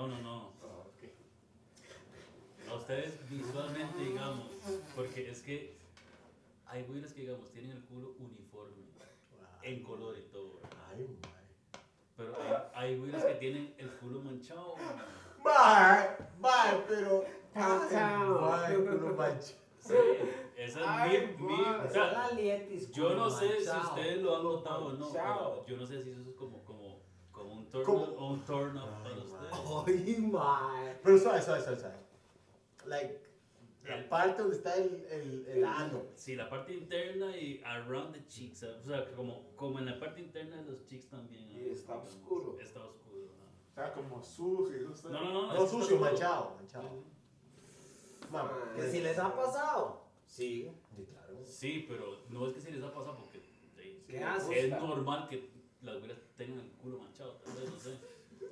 No, no, no. A ustedes visualmente, digamos, porque es que hay güeyes que, digamos, tienen el culo uniforme, en color y todo. ¿verdad? Ay, mae. Pero hay, güeyes que tienen el culo manchado. Mae, mae, pero. Downtown. Mae, culo mancha. Sí, esa es mi, mi- man. o sea, la lietis. yo no sé si manchado. ustedes lo han notado o no, manchado. pero yo no sé si eso es como, como, como un turn Como- un turn off para ustedes. Ay, mae. Pero suave, suave, suave, suave. Like, la El- parte donde está el, el, el ano. Sí, la parte interna y around the cheeks, o sea, como, como en la parte interna de los cheeks también. Y ¿no? está oscuro. Está oscuro, ajá. O sea, como sucio. No, no, no. No, que sucio, está manchado, manchado. Mamá, Que si les ha pasado. Sí. Sí, claro. Sí, pero no es que si les ha pasado porque es normal que las güeras tengan el culo manchado, tal vez, no sé.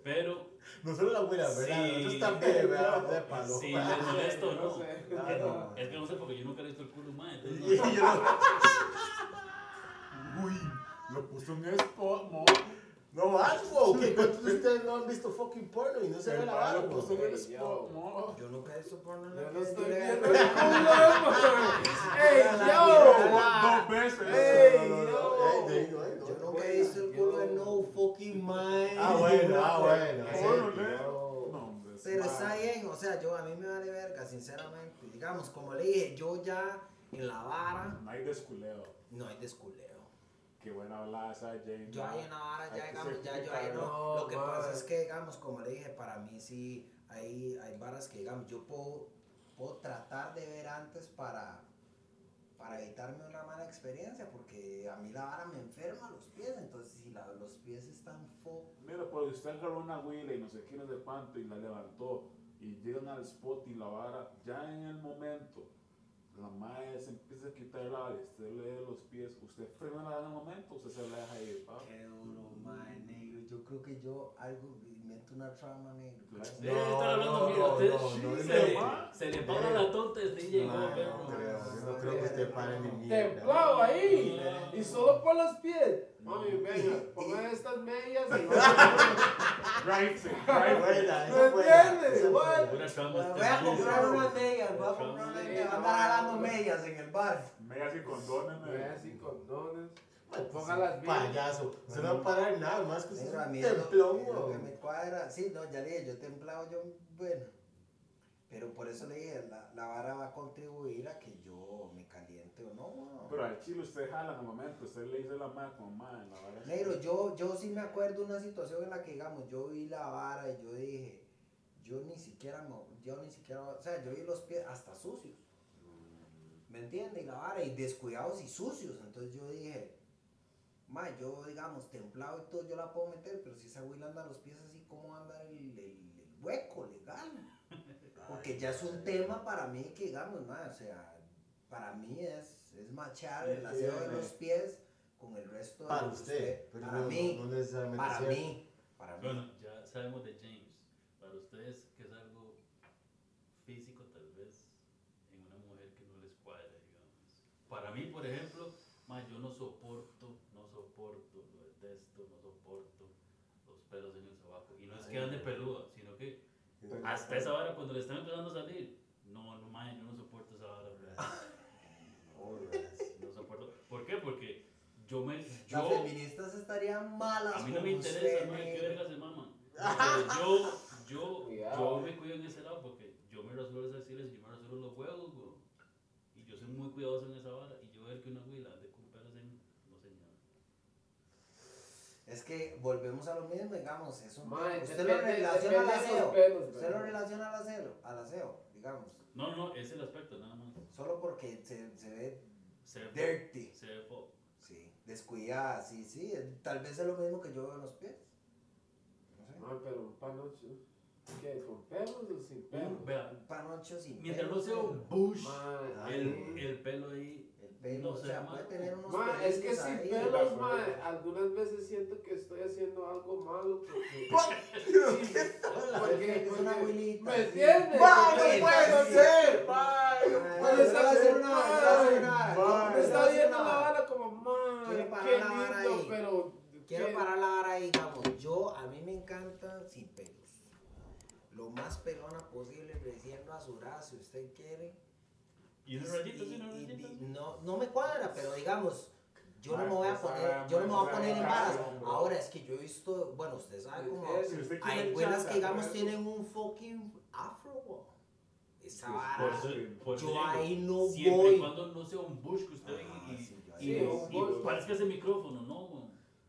Pero No solo la abuela, ¿verdad? Sí. Nosotros también, ¿verdad? Sépalo. si les molesta o No no. sé. Claro. Es que no sé porque yo nunca he visto el culo más. Y Entonces, no- yo no- Uy, lo puso en spot, mo. No más, wow. ¿Qué? ¿Cuántos de ustedes no han visto fucking porno y no se ve la en güey? el Ey, spot, yo. Yo nunca he visto porno en la Yo no estoy viendo el culo, ¡Ey, Dos veces. Ey, No, no, no, yo. no. Yo nunca he visto el culo de no fucking mind. Ah, bueno, ah, bueno. Porno, yo. No, es Pero está bien, o sea, yo a mí me vale verga, sinceramente. Digamos, como le dije, yo ya en la vara No hay desculeo. no hay desculeo. Qué buena hablada esa James. Yo ahí en Hay ya, digamos, ya yo ahí no. Lo que man. pasa es que, digamos, como le dije, para mí sí hay, hay varas que, digamos, yo puedo, puedo tratar de ver antes para, para evitarme una mala experiencia, porque a mí la vara me enferma los pies, entonces si la- los pies están fo... Mira, pues usted agarró una huila y no sé quién es de cuánto y la levantó y llegan al spot y la vara, ya en el momento, la madre se empieza a quitar vara y usted le de los pies, usted frena la en el momento, usted se la deja ir, pa. Qué duro, mae, negro. Yo creo que yo algo invento una trama, negro. Sí, están hablando, no, mira, no, usted no, no, se, no. se le para la tonta y usted llegó, No, pero. no creo, yo no creo que usted pare ni mierda. Templado ahí. Y solo por los pies. Mami, venga, pongan estas medias y Ay, right. buena, ¿Me entiendes? este Voy a comprar unas medias, voy a comprar unas medias. Voy a no. andar jalando medias en el bar. Medias y condones, me- Vean así condones. Pues, Pongan las medias. Payaso. Se no va a parar nada más que usted es templón, lo que me cuadra. Sí, no, ya le dije, yo templado, yo, bueno. Pero por eso le dije, la, la vara va a contribuir a que yo me caliente o no. Pero al chile usted jala en el momento, usted le dice la madre como madre, la vara. Negro, yo, yo sí me acuerdo una situación en la que, digamos, yo vi la vara y yo dije, yo ni siquiera, me, yo ni siquiera, o sea, yo vi los pies hasta sucios. ¿Me entiendes? Y la vara, y descuidados y sucios. Entonces yo dije, ma, yo, digamos, templado y todo, yo la puedo meter, pero si esa güey anda los pies así, ¿cómo va a andar el, el- el hueco legal? Porque ya es un tema para mí que, digamos, ma, o sea, para mí es, es machar el aseo de los pies con el resto de Para los usted, pero para no, mí, no necesariamente para cierto. mí, para mí. Bueno, ya sabemos de James. Para ustedes, que es algo físico, tal vez, en una mujer que no les cuadra, digamos. Para mí, por ejemplo, ma, yo no soporto, no soporto, lo no soporto los pelos en el sobaco. Y no es que ande peluda, sino que hasta esa hora, cuando le están empezando a salir, no, no, ma, yo no soporto esa hora. No soporto. ¿Por qué? Porque yo me. Las Yo, feministas estarían malas. a mí no me interesa, no, negro. verga se maman. Pero yo, yo, Cuidado. yo me cuido en ese lado porque yo me rasuro esas axilas y yo me rasuro los huevos, bro. Y yo soy muy cuidadoso en esa vara. Y yo ver que una güila de con pelos en. No señor. Es que volvemos a lo mismo, digamos, es un Mae, usted lo relaciona al aseo. pelos, Usted lo relaciona al aseo, al aseo, digamos. No, no, ese es el aspecto, nada más. Solo porque se, se ve Se dirty. Se ve fo- Sí, descuidada, sí, sí. Tal vez es lo mismo que yo veo en los pies. No sé. No, pero un panocho. ¿Qué? ¿Con pelos o sin pelos? Vea, Un panocho sin mientras no pelos, sea un bush, el, el pelo ahí. El pelo, no o sea, ma. puede tener unos Ma, es que sin ahí. pelos, ma, algunas veces siento que estoy haciendo algo malo porque Porque, Es una abuelita. ¿Me sí. entiendes? ¡Va, Porque no puede ser! ¡Va, no Ay, puede yo le voy a hacer ser! una- yo le voy a hacer una- Ay, yo Me está viendo la vara como, man, Quiero parar qué lindo, ahí. pero... Quiero qué- parar la vara ahí, digamos. Yo, a mí me encanta sin pelos. Lo más pelona posible, recién rasurada, si usted quiere. Y unos Y- rayitos, y y- unos y- rayitos. no, no me cuadra, pero digamos, yo no Ma, me voy a esa poner, vara yo no me voy a es poner en varas. cagación, bro. Ahora es que yo he visto, bueno, usted sabe cómo. ¿Me Si usted quiere Hay buenas que digamos pues, tienen un fucking afro. Esa vara. Por eso, por eso Yo digo, ahí no siempre voy. y cuando no sea un bush que usted Ah, y, parezca ese micrófono, ¿no?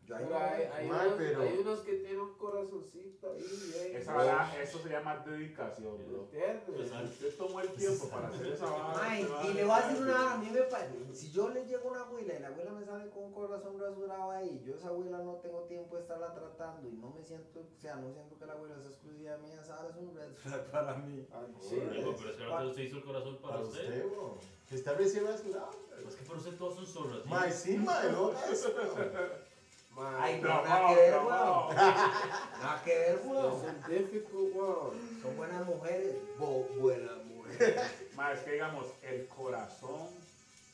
Yo ahí Pero hay, voy. hay Ma, unos, pero- hay unos que tienen un corazoncito ahí, bien. Esa vara, eso se llama dedicación, bro. ¿Entiendes? Pues, usted tomó el tiempo para hacer esa vara. Y le voy a decir una vara, a mí me parece, si yo le llego a una abuela y la abuela me sale con un corazón rasurado ahí, yo esa abuela no tengo tiempo de estarla tratando y no me siento, o sea, no siento que la abuela es exclusiva mía, esa vara es un red flag para mí. Ay, Sí. sí. Digo, pero es que ahora usted hizo el corazón para, Para usted. usted, bro. Está recién rasurado. Pues que para usted todos son zorras. ¿sí? Mae, sí, mae. Ma, Ay, no, Bravo, nada que ver, weón. Nada que ver, weón. difficult one. Son buenas mujeres, bo- buenas mujeres. Ma, es que digamos, el corazón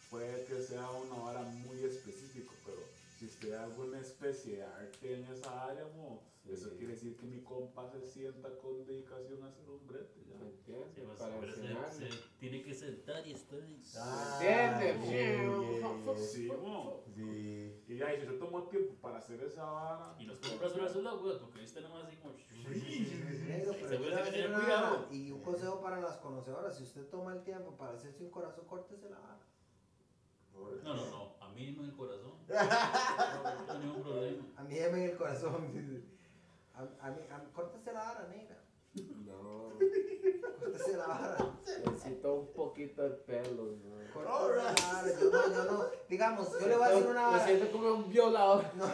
puede que sea una vara muy específica, pero si usted hace alguna especie de arte en esa área, mo, Sí. eso quiere decir que mi compa se sienta con dedicación a hacer un brete. ya. ¿Me entiendes? Sí, pues, Para pero se, se tiene que sentar y estar ahí. Ah, ¿Entiendes? Sí, mo. sí. Y ya, y si usted tomó tiempo para hacer esa vara. Y nos rasurar su lado, güey, porque viste nada más así como. Yo una Y un consejo para las conocedoras, si usted toma el tiempo para hacerse un corazón, córtese la vara. No, no, no. A mí en el corazón. No tengo ningún problema. A mí en el corazón. dice. A, a mí, a córtese la vara, negra. No, Córtese la vara. necesito un poquito de pelo. ¿no? Córtese la vara. Yo no, yo no. Digamos, yo le voy a decir una Me vara. siento como un violador. No, es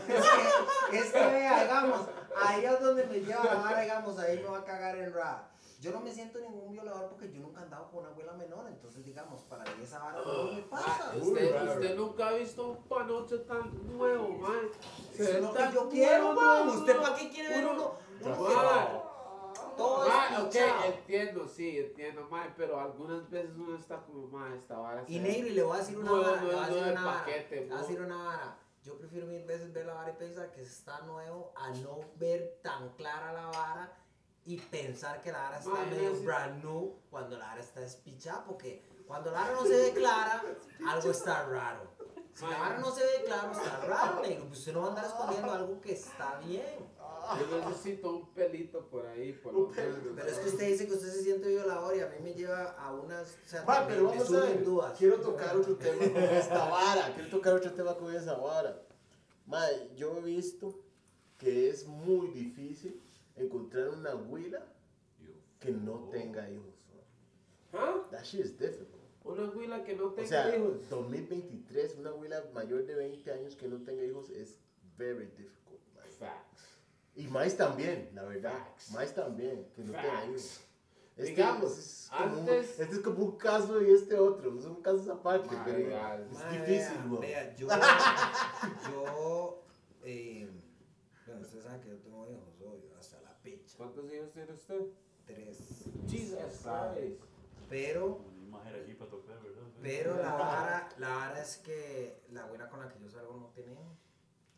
que, es que vea, digamos, ahí es donde me lleva la vara, digamos, ahí me va a cagar en rap. Yo no me siento ningún violador porque yo nunca he andado con una abuela menor, entonces digamos, para mí esa vara no me pasa. Ah, Uy, usted, usted nunca ha visto un panoche tan nuevo, man. Eso es lo que yo quiero, nuevo, man. ¿Usted para qué quiere ver uno? uno Todo es ok, entiendo, sí, entiendo, man, pero algunas veces uno está como, man, esta vara Y negro, y le voy a decir una vara, no, le voy a no decir de una vara, le voy a decir una vara. Yo prefiero mil veces ver la vara y pensar que está nuevo a no ver tan clara la vara y pensar que la vara está Ma, yo medio brand new cuando la vara está despichada, porque cuando la vara no se ve clara, algo está raro. Si la Ma, vara no se ve claro, está raro, negro. Pues usted no va a andar escondiendo algo que está bien. Yo necesito un pelito por ahí, por lo menos. Pero es que usted dice que usted se siente violador y a mí me lleva a unas... O sea, Ma, pero me vamos a ver. dudas. Quiero tocar otro tema con esta vara. Quiero tocar otro tema con esa vara. Ma, yo he visto que es muy difícil encontrar una abuela que no tenga hijos. ¿Ah? That shit is difficult. Una abuela que no O tenga sea, hijos. 2023, una abuela mayor de 20 años que no tenga hijos es very difficult. Facts. Y más también, la verdad. Facts. Más también, que no tenga hijos. Este, Digamos, es como antes- este es como un caso y este otro. Son casos aparte, pero es difícil, weón. Vea, yo, yo, eh, bueno, usted sabe que yo tengo hijos, obvio, picha, ¿Cuántos hijos tiene usted? tres. Jesus Christ. Pero, Más era aquí para tocar, ¿verdad? pero la vara, la vara es que la abuela con la que yo salgo no tiene hijos.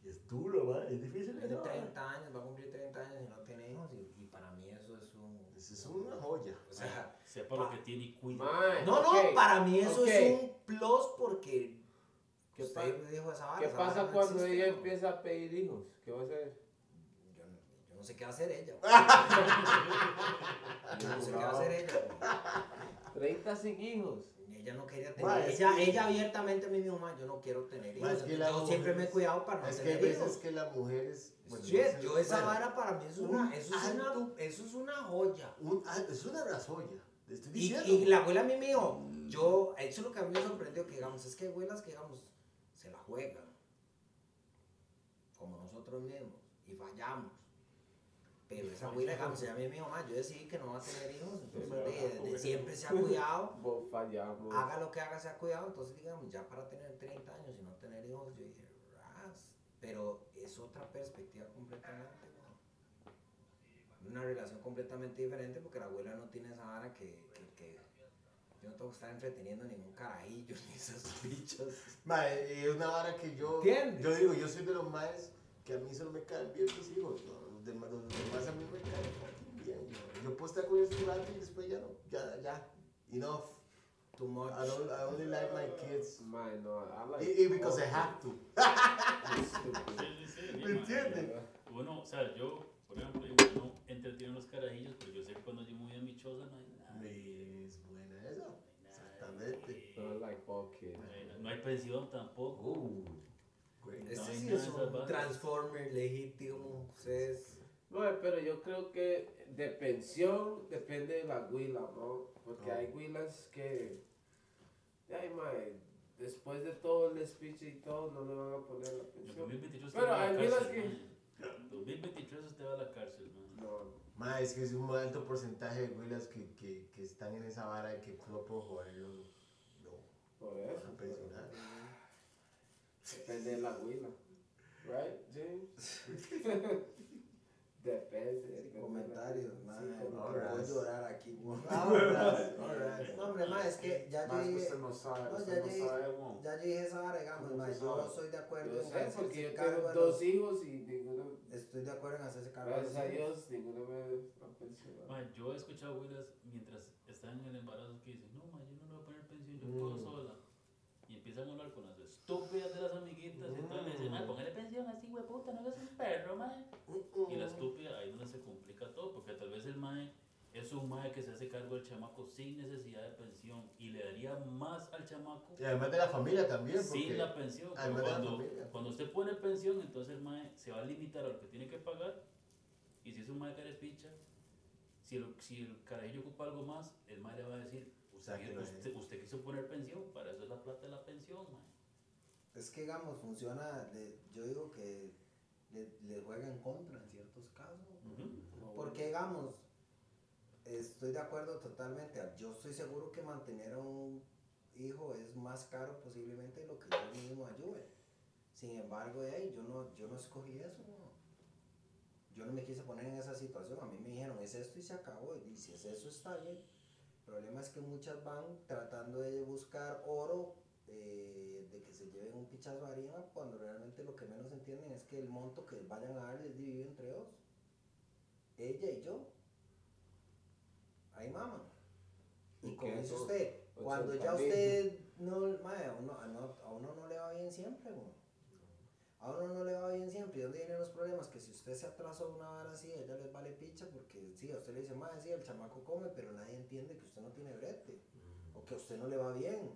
Es duro, man. Es difícil. Tiene ¿no? 30 años, va a cumplir 30 años y no tiene hijos y, y para mí eso es un, Eso es una joya. o sea, Sepa lo que tiene y cuida. Man, no, no, ok, para mí eso ok. es un plus porque ¿Qué, usted pa- dijo esa vara. ¿Qué esa vara pasa no cuando existe, ella ¿no? empieza a pedir hijos? ¿Qué va a hacer? No, sé qué va a hacer ella. Yo no sé qué va a hacer ella. 30 sin hijos. Ella no quería Ma, tener. es ella, que- ella abiertamente me dijo, "Ma, yo no quiero tener Ma, hijos. es que yo mujer siempre me he es- cuidado para no Es tener veces hijos. que las mujeres. bueno, no sé, yo esa bueno, vara para mí es un una, eso es una, eso es una joya. un- es una estoy Y, diciendo. y la abuela a mí me dijo, yo, eso es lo que a mí me sorprendió, que digamos, es que abuelas que digamos, se la juegan, como nosotros mismos, y fallamos. Pero esa abuela, digamos, ella a mí me dijo, "Ma, yo decidí que no va a tener hijos, entonces de- de- siempre se ha cuidado. Vos fallamos. haga lo que haga, se ha cuidado. Entonces, digamos, ya para tener 30 años y no tener hijos, yo dije, ras. Pero es otra perspectiva completamente. ¿no? Una relación completamente diferente porque la abuela no tiene esa vara que, que, que yo no tengo que estar entreteniendo ningún carajillo ni esos bichos. Mae, es una vara que yo. ¿Entiendes? Yo digo, yo soy de los más que a mí solo me caen bien mis hijos. ¿no? Los, demás, los demás a mí me caen fucking bien. Yo, yo puedo estar con ellos un rato y después ya no. Ya, ya. Enough. Too much. I, don't, I only like my kids. Man, no, I like. Y, y because I have to. ¿Me entiendes? Uno, o sea, yo, por ejemplo, digo, uno entretiene los carajillos, pero yo sé que cuando yo me voy a mi choza no hay nada. Es buena esa. no Exactamente. No, like kids. no hay- No hay pensión tampoco. Uh. Ese No sí es un transformer legítimo. Ustedes. No, pero yo creo que de pensión depende de la huila, bro. Porque Oh. hay huilas que. Ay, mae, después de todo el speech y todo, no le van a poner la En pensión. 2023 usted Pero va a hay la cárcel, que- man. 2023 usted va a la cárcel, man. No, Ma, es que es un alto porcentaje de güilas que, que, que están en esa vara de que solo por joderlos. No. por eso. pensionar. Depende de la huila. Right, James? depende. depende de la- Comentarios, Sí, madre. comentarios. Puedo llorar aquí. No, hombre, ma, es que ya yo Más dije. usted no sabe, No, usted ya no weón. Ya yo dije esa vara, digamos, ¿Cómo ma, usted yo soy de acuerdo Yo en sé, hacerse porque yo cargo tengo dos hijos y ninguno. Estoy de acuerdo en hacerse cargo de Gracias a. Dios, ninguno me ha pensionado. Man, yo he escuchado abuelas mientras están en el embarazo que dicen, no, man, yo no le voy a poner pensión, yo puedo Mm. sola. Y empiezan a hablar con las estúpidas de las amiguitas y entonces le dicen, Mm. ay, póngale pensión así, hueputa, no eres un perro, man. Mm, Y la estúpida, ahí es donde se complica todo, porque tal vez el mae es un mae que se hace cargo del chamaco sin necesidad de pensión y le daría más al chamaco Y además de la familia también, porque sin la pensión. Además de la cuando, familia. cuando usted pone pensión, entonces el mae se va a limitar a lo que tiene que pagar. Y si es un mae carepicha, si el, si el carajillo ocupa algo más, el mae le va a decir, usted, usted, usted quiso poner pensión, para eso es la plata de la pensión, mae. Es que, digamos, funciona. de- yo digo que le, le juega en contra en ciertos casos. Ujú. Porque, digamos, estoy de acuerdo totalmente. Yo estoy seguro que mantener un hijo es más caro posiblemente de lo que yo mismo ayude. Sin embargo, de ahí, yo no, yo no escogí eso. Yo no me quise poner en esa situación. A mí me dijeron, es esto y se acabó. Y si es eso, está bien. El problema es que muchas van tratando de buscar oro, eh, de que se lleven un pichazo de harina, cuando realmente lo que menos entienden es que el monto que vayan a dar es dividido entre dos. Ella y yo. Ahí maman. Y ¿Y como dice eso? usted, cuando 80 ya usted no, a, uno, a, no- a uno no le va bien siempre, güey. A uno no le va bien siempre. ¿Y dónde vienen los problemas? Que si usted se atrasó una vara así, a ella les vale picha porque sí, a usted le dice, más sí, el chamaco come, pero nadie entiende que usted no tiene brete. O que a usted no le va bien.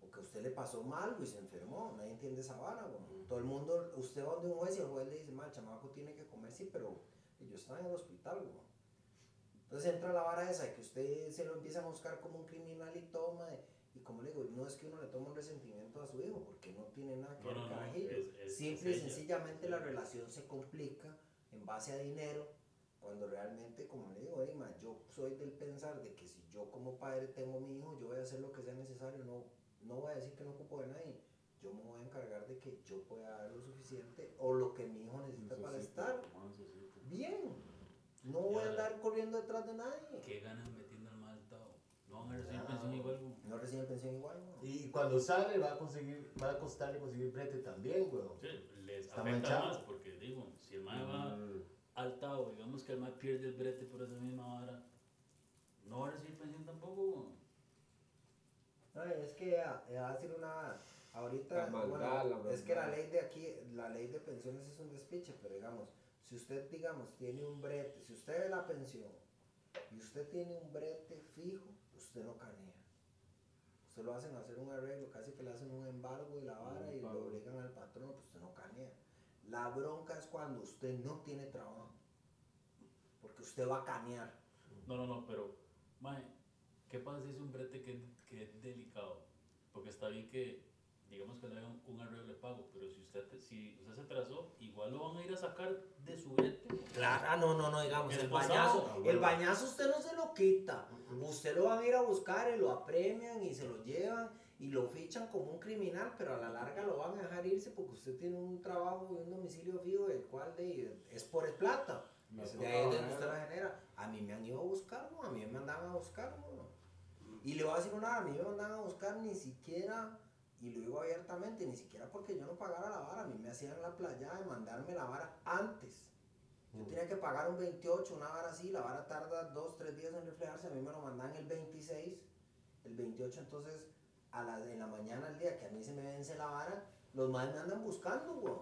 O que a usted le pasó mal y se enfermó. Nadie entiende esa vara, güey. Todo el mundo, usted va donde un juez y el juez le dice, mal, el chamaco tiene que comer, sí, pero ellos están en el hospital, güey. Entonces entra la vara esa de que usted se lo empieza a buscar como un criminal y toma. Y como le digo, no es que uno le tome un resentimiento a su hijo, porque no tiene nada que ver no, no, Simple y sencillamente la relación se complica en base a dinero, cuando realmente, como le digo, yo soy del pensar de que si yo como padre tengo mi hijo, yo voy a hacer lo que sea necesario, no, no voy a decir que no ocupo de nadie. Yo me voy a encargar de que yo pueda dar lo suficiente o lo que mi hijo necesita para estar como necesita. bien. No voy a andar corriendo detrás de nadie. ¿Qué ganas metiendo al mal? No van a recibir Ah. pensión igual, güey. No reciben pensión igual, ¿no? Y cuando sale va a conseguir, va a costarle conseguir brete también, weón. Sí, les Está afecta manchado. más porque, digo, si el mae va Mm. al Tao, digamos que el mae pierde el brete por esa misma hora, no va a recibir pensión tampoco, güey. Ay, es que ah, eh, va a decir una. Ahorita, La maldad, bueno, la es que la maldad. ley de aquí, la ley de pensiones es un despiche, pero digamos, si usted, digamos, tiene un brete, si usted ve la pensión y usted tiene un brete fijo, usted no canea. Usted lo hacen hacer un arreglo, casi que le hacen un embargo de la vara y lo obligan al patrón, pues usted no canea. La bronca es cuando usted no tiene trabajo, porque usted va a canear. No, no, no, pero, mae, ¿qué pasa si es un brete que, que es delicado? Porque está bien que, digamos que le hagan un arreglo de pago, pero si usted, si usted se atrasó, igual lo van a ir a sacar de su brete. Claro, ah, no, no, no, digamos, El el pasado, bañazo, ah, el bañazo usted no se lo quita. Usted lo van a ir a buscar y lo apremian y se lo llevan y lo fichan como un criminal, pero a la larga lo van a dejar irse porque usted tiene un trabajo y un domicilio fijo, el cual de, es por el plata. Me De ahí es donde bajar. usted la genera. a mí me han ido a buscar, ¿no? a mí me mandaban a buscar. ¿no? Y le voy a decir una, a mí me mandaban a buscar ni siquiera, y lo digo abiertamente, ni siquiera porque yo no pagara la vara, a mí me hacían la playa de mandarme la vara antes. Yo tenía que pagar un 28, una vara así, la vara tarda dos, tres días en reflejarse, a mí me lo mandan el 26, el 28 entonces a la, en la mañana, el día que a mí se me vence la vara, los más me andan buscando, güey.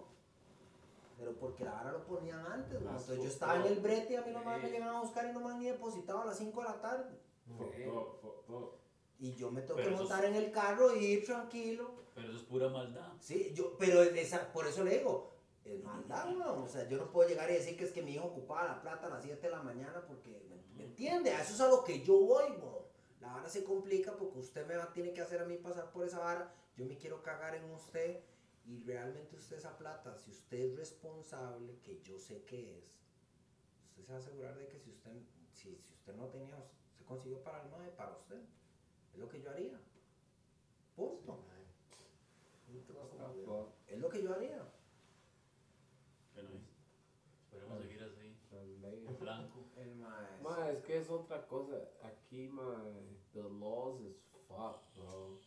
Pero porque la vara lo ponían antes, güey. Entonces yo estaba en el brete y a mí los más me llegaban a buscar y no me han ni depositado a las 5 de la tarde. Todo. Y yo me tengo Pero que montar es- en el carro y ir tranquilo. Pero eso es pura maldad. Sí, yo, pero esa, por eso le digo, es maldad, weón. O sea, yo no puedo llegar y decir que es que mi hijo ocupaba la plata a las 7 de la mañana porque, ¿me, entiende? A eso es a lo que yo voy, weón. La vara se complica porque usted me va, tiene que hacer a mí pasar por esa vara. Yo me quiero cagar en usted y realmente usted esa plata, si usted es responsable, que yo sé que es, usted se va a asegurar de que si usted, si, si usted no tenía, usted consiguió para el MAE, para usted. Es lo que yo haría. Punto. Es lo que yo haría. Bueno, esperemos seguir así. Blanco. El mae. Ma, es que es otra cosa. Aquí, ma, the laws is fuck, bro.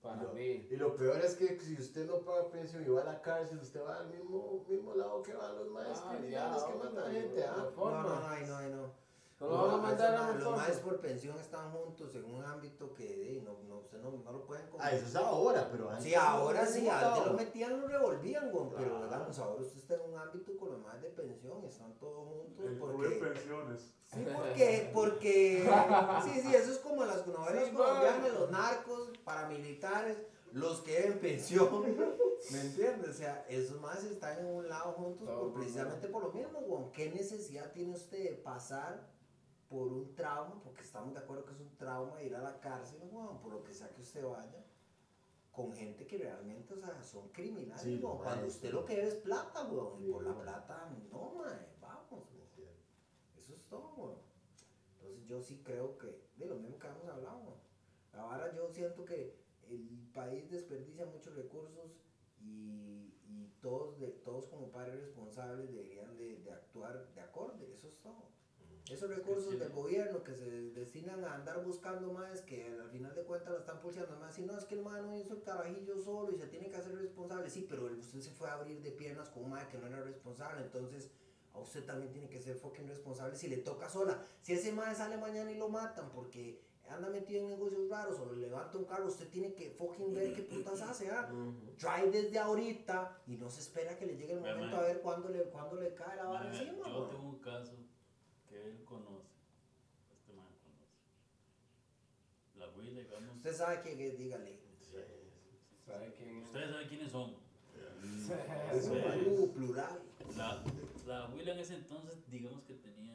Para Lo- mí. Y lo peor es que si usted no paga pensión y va a la cárcel, usted va al mismo, mismo lado que van los maestros Ah, criminales ya, que matan gente, no, ¿ah? No, no, no, no, no. No lo van a mandar a Los maes por pensión están juntos en un ámbito que no, no, usted no, no lo pueden Ah, eso es ahora, pero antes. Sí, ahora sí, antes lo metían, lo revolvían, güey, pero digamos, ahora usted está en un ámbito con los más de pensión, están todos juntos El porque... pensiones. Sí, porque, porque, sí, sí, eso es como las novelas Sí, colombianas, los narcos, paramilitares, los que en pensión, ¿me entiendes? O sea, esos más están en un lado juntos por, precisamente por lo mismo, güey. ¿Qué necesidad tiene usted de pasar por un trauma? Porque estamos de acuerdo que es un trauma ir a la cárcel, güey, por lo que sea que usted vaya, con gente que realmente, o sea, son criminales, Sí, Cuando usted lo que debe es plata, güey, y por la plata, no, mae, vamos. Eso es todo. Entonces yo sí creo que, de lo mismo que hemos hablado. Ahora yo siento que el país desperdicia muchos recursos y, y todos, de, todos como padres responsables deberían de, de actuar de acorde, eso es todo. Esos recursos sí. del gobierno que se destinan a andar buscando más, que al final de cuentas la están pulseando más, si no es que el man no hizo el carajillo solo y se tiene que hacer responsable, sí, pero usted se fue a abrir de piernas con un man que no era responsable, entonces a usted también tiene que ser fucking responsable si le toca sola. Si ese man sale mañana y lo matan porque anda metido en negocios raros o le levanta un carro, usted tiene que fucking ver qué putas hace, ¿ah? Try desde ahorita y no se espera que le llegue el momento a ver cuándo le, cuándo le cae la vara encima. yo tengo un caso que él conoce. Este man conoce. La huila, digamos. Usted sabe quién es, dígale. ¿Sabe quién es? Ustedes saben quiénes son. Sí. uh, plural. La, la abuela en ese entonces, digamos que tenía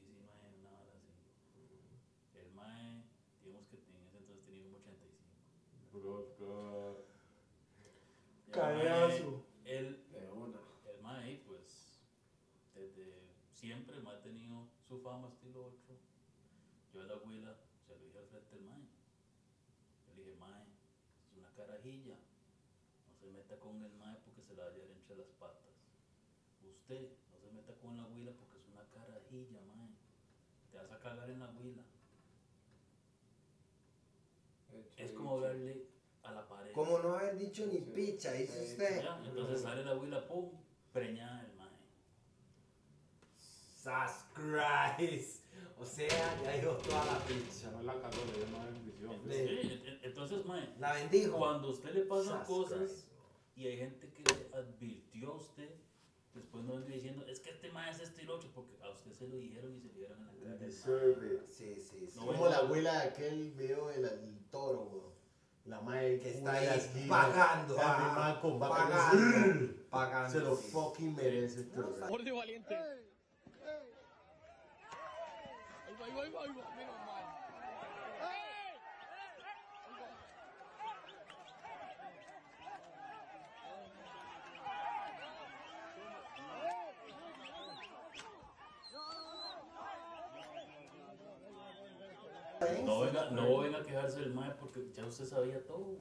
19, una hora así. El mae, digamos que en ese entonces tenía como 85. Bro, bro. Y el Callazo. mae, Él, De una. el mae, pues, desde siempre el mae ha tenido su fama estilo 8. Yo a la abuela se lo dije al frente del mae. Yo le dije, mae, es una carajilla. No se meta con el mae porque se la va a llevar entre las patas. Usted no se meta con la huila porque es una carajilla, mae. Te vas a cagar en la huila. Es como hablarle a la pared. Como no haber dicho ni Sí. picha, dice Sí. usted. Ya, Entonces sale la huila, pum, preñada Sas Christ. O sea, ya dio toda la picha. no la cagó, le dio una bendición. Sí, en- en- entonces, mae, La bendijo. cuando a usted le pasan Sas cosas Christ. y hay gente que le advirtió a usted, después no venga diciendo, es que este mae es este y lo otro, porque a usted se lo dijeron y se le dieron en la cara. Sí, sí, sí. No, Como la abuela de aquel video del el toro, weón. La madre que está ahí esquina, pagando. ah, con pagando. Pagando. Se lo fucking merece este y valiente. Ahí va, ahí va, ahí va, ahí va. Menos mal. No venga, no venga a quejarse del mae porque ya usted sabía todo.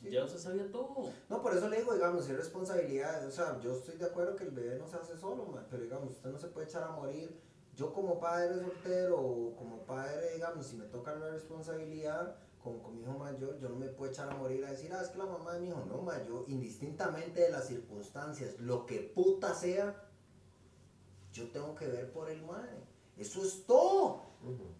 Sí. Ya usted sabía todo. No, por eso le digo, digamos, es responsabilidad, o sea, yo estoy de acuerdo que el bebé no se hace solo, ma, pero digamos, usted no se puede echar a morir yo como padre soltero o como padre, digamos, si me toca la responsabilidad, como con mi hijo mayor, yo no me puedo echar a morir a decir, ah, es que la mamá de mi hijo, no, ma, yo indistintamente de las circunstancias, lo que puta sea, yo tengo que ver por el madre. Eso es todo.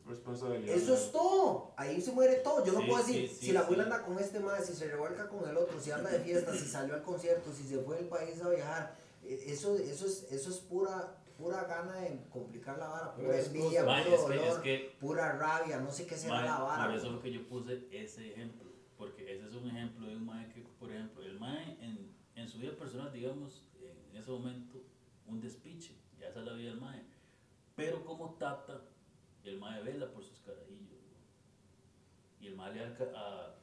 Responsabilidad. Eso es todo. Ahí se muere todo. Yo no Sí, puedo decir sí, sí, si la abuela anda con este madre, si se revuelca con el otro, si anda de fiesta, si salió al concierto, si se fue del país a viajar. Eh, Eso, eso, es, eso es pura, pura gana de complicar la vara, pura es envidia, puro es que, es dolor, que pura rabia, no sé qué será la vara. por eso lo que yo puse ese ejemplo, porque ese es un ejemplo de un mae que, por ejemplo, el mae en, en su vida personal, digamos, en ese momento, un despiche, ya esa es la vida del mae, pero como tata, el mae vela por sus carajillos, y el mae le da a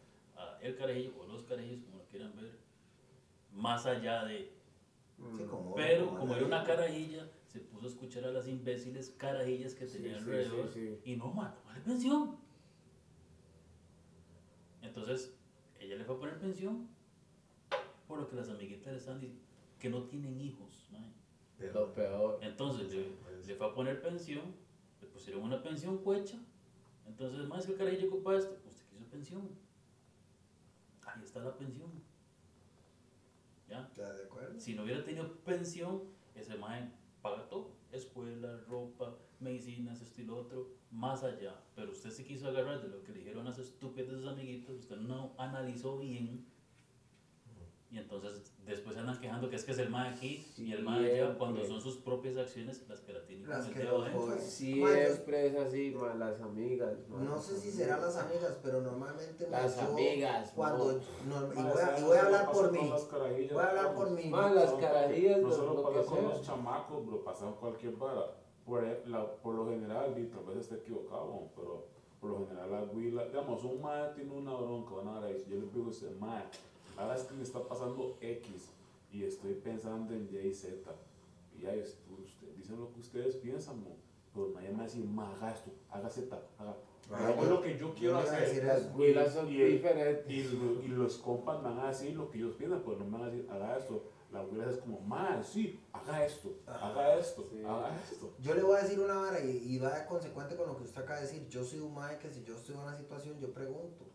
el carajillo, o los carajillos, como lo quieran ver, más allá de, Sí, como- pero como era una la- carajilla, se puso a escuchar a las imbéciles carajillas que tenía sí, alrededor sí, sí. y no, man, no vale pensión. Entonces, ella le fue a poner pensión por lo que las amiguitas le están diciendo, que no tienen hijos. man. Lo peor. Entonces, le, le fue a poner pensión, le pusieron una pensión cuecha. Entonces, más que el carajillo ocupa esto, usted quiso pensión. Ahí está la pensión. ¿Ya? ¿Ya de acuerdo? Si no hubiera tenido pensión, ese mae paga todo. Escuela, ropa, medicinas, esto y lo otro, más allá. Pero usted se quiso agarrar de lo que le dijeron a sus estúpidos amiguitos, usted no analizó bien. Y entonces después andan quejando que es que es el mae aquí y el mae allá, cuando Siempre. son sus propias acciones las que la tienen Las que los adentro. joden. Siempre es así, ma, las amigas. ma, No sé si serán las amigas, pero normalmente ma, Las yo amigas, cuando no. no, y, voy a, y voy a hablar por mí. Voy a hablar por mí. Ma, las carajillas, No lo- solo lo pasa con los chamacos, bro, pasa con cualquier vara. Por, e- la- por lo general, y tal vez esté equivocado, pero por lo general la huila, digamos, un mae tiene una bronca, una vara, y yo le digo a usted, mae, ahora es que me está pasando X y estoy pensando en Y y Z. Y ya, es- usted, dicen lo que ustedes piensan, mo, pero nadie me va a decir, mae, haga esto, haga Z, haga. Ah, Hago yo- lo que yo quiero hacer. Y. Y, lo- y los compas me van a decir lo que ellos piensan, pues no me van a decir, haga esto. La abuela es como, mal, sí, haga esto, haga esto, Sí. haga esto. Yo le voy a decir una vara y, y va consecuente con lo que usted acaba de decir. Yo soy un mae que si yo estoy en una situación, yo pregunto.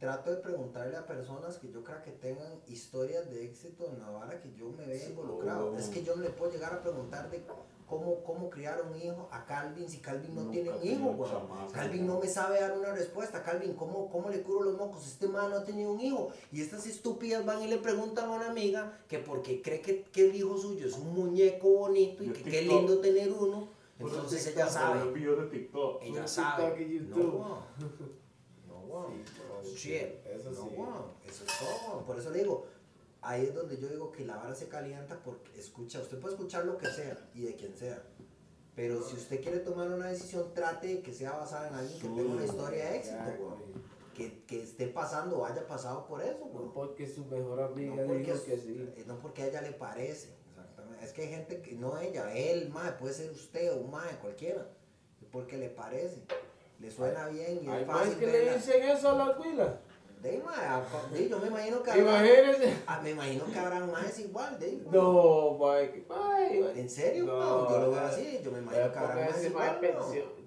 Trato de preguntarle a personas que yo crea que tengan historias de éxito en la vara que yo me vea Sí, involucrado. oh. Es que yo no le puedo llegar a preguntar de cómo, cómo criar un hijo a Calvin si Calvin no Nunca tiene un hijo, Calvin no me sabe dar una respuesta. Calvin, ¿cómo, cómo le curo los mocos? Este man no ha tenido un hijo. Y estas estúpidas van y le preguntan a una amiga que porque cree que, que el hijo suyo es un muñeco bonito y De que qué lindo tener uno. Entonces ella sabe. Ella sabe. Y No, Weón. Sí, Shit. eso no, sí. Eso es todo. Por eso le digo, ahí es donde yo digo que la vara se calienta porque escucha, usted puede escuchar lo que sea y de quien sea. Pero si usted quiere tomar una decisión, trate de que sea basada en alguien que tenga una historia de éxito. Que, que esté pasando o haya pasado por eso, No porque su mejor amiga No porque, dijo que sí. eh, no porque a ella le parece, exactamente. Es que hay gente que no ella, él, mae, puede ser usted o un mae, cualquiera. Es porque le parece. Le suena bien y Hay es más fácil que le dicen eso a las huilas. De ahí, mae, a- de yo me imagino que habrá, Imagínense. ah, me imagino que habrán más igual, de mae. No, Mike. Mike. ¿En serio? No, No, yo lo veo así, yo me imagino que habrán más igual, más ¿no?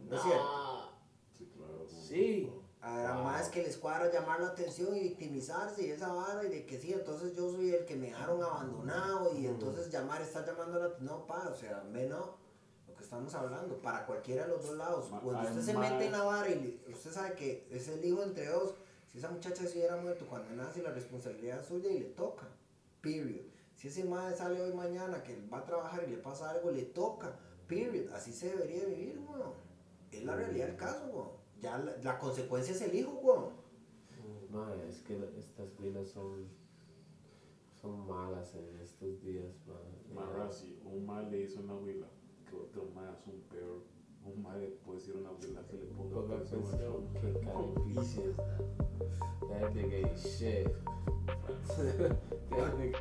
¿No es cierto? Sí, claro. Sí. Habrá Wow. más que les cuadra llamar la atención y victimizarse y esa vara y de que sí, entonces yo soy el que me dejaron abandonado y entonces llamar está llamando la No, pa, o sea, me no. Lo que estamos hablando, para cualquiera de los dos lados. Ma- Cuando usted se mete en la vara y usted sabe que es el hijo entre dos, si esa muchacha se hubiera muerto cuando nace, la responsabilidad es suya y le toca. Period. Si ese madre sale hoy mañana que va a trabajar y le pasa algo, le toca. Period. Así se debería vivir, weón. Es la realidad del caso, weón. Ya la, la consecuencia es el hijo, weón. Mae, es que estas huilas son, son malas en estos días, mae. Mara, si un mal le hizo una huila, que otro es un peor. Un mal le puede a una huila que le ponga Ponga pensión. pensión, qué caripicio. That nigga ain't shit. That nigga